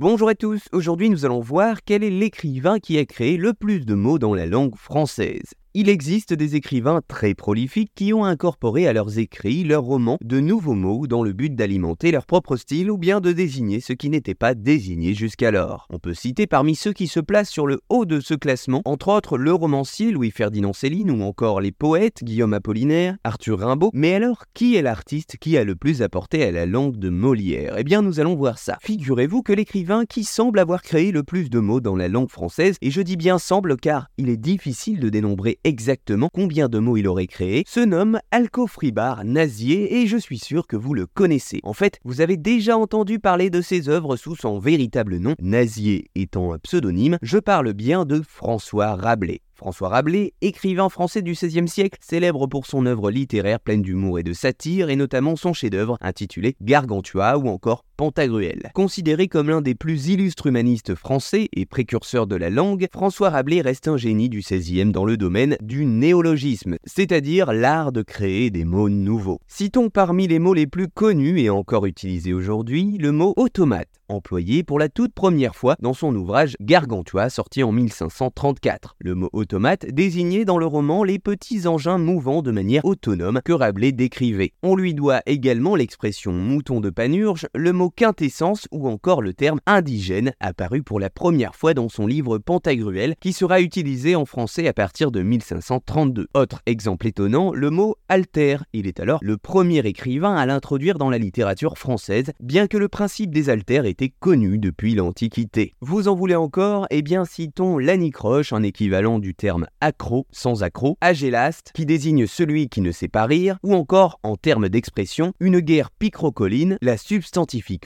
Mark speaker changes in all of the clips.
Speaker 1: Bonjour à tous, aujourd'hui nous allons voir quel est l'écrivain qui a créé le plus de mots dans la langue française. Il existe des écrivains très prolifiques qui ont incorporé à leurs écrits, leurs romans, de nouveaux mots dans le but d'alimenter leur propre style ou bien de désigner ce qui n'était pas désigné jusqu'alors. On peut citer parmi ceux qui se placent sur le haut de ce classement, entre autres le romancier Louis-Ferdinand Céline ou encore les poètes Guillaume Apollinaire, Arthur Rimbaud. Mais alors, qui est l'artiste qui a le plus apporté à la langue de Molière? Eh bien, nous allons voir ça. Figurez-vous que l'écrivain qui semble avoir créé le plus de mots dans la langue française, et je dis bien semble car il est difficile de dénombrer exactement combien de mots il aurait créé, se nomme Alcofribar Nazier et je suis sûr que vous le connaissez. En fait, vous avez déjà entendu parler de ses œuvres sous son véritable nom, Nazier étant un pseudonyme, je parle bien de François Rabelais. François Rabelais, écrivain français du XVIe siècle, célèbre pour son œuvre littéraire pleine d'humour et de satire, et notamment son chef-d'œuvre intitulé Gargantua ou encore Pantagruel. Considéré comme l'un des plus illustres humanistes français et précurseur de la langue, François Rabelais reste un génie du XVIe dans le domaine du néologisme, c'est-à-dire l'art de créer des mots nouveaux. Citons parmi les mots les plus connus et encore utilisés aujourd'hui le mot automate employé pour la toute première fois dans son ouvrage Gargantua sorti en 1534. Le mot automate désignait dans le roman les petits engins mouvant de manière autonome que Rabelais décrivait. On lui doit également l'expression mouton de panurge, le mot quintessence ou encore le terme indigène apparu pour la première fois dans son livre Pantagruel qui sera utilisé en français à partir de 1532. Autre exemple étonnant, le mot alter. Il est alors le premier écrivain à l'introduire dans la littérature française, bien que le principe des altères ait connu depuis l'Antiquité. Vous en voulez encore? Eh bien citons l'anicroche, un équivalent du terme accro, sans accro, agélaste, qui désigne celui qui ne sait pas rire, ou encore, en termes d'expression, une guerre picrocoline, la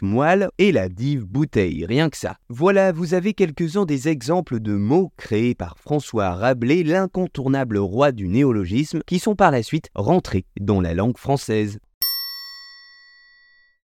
Speaker 1: moelle et la dive bouteille, rien que ça. Voilà, vous avez quelques-uns des exemples de mots créés par François Rabelais, l'incontournable roi du néologisme, qui sont par la suite rentrés dans la langue française.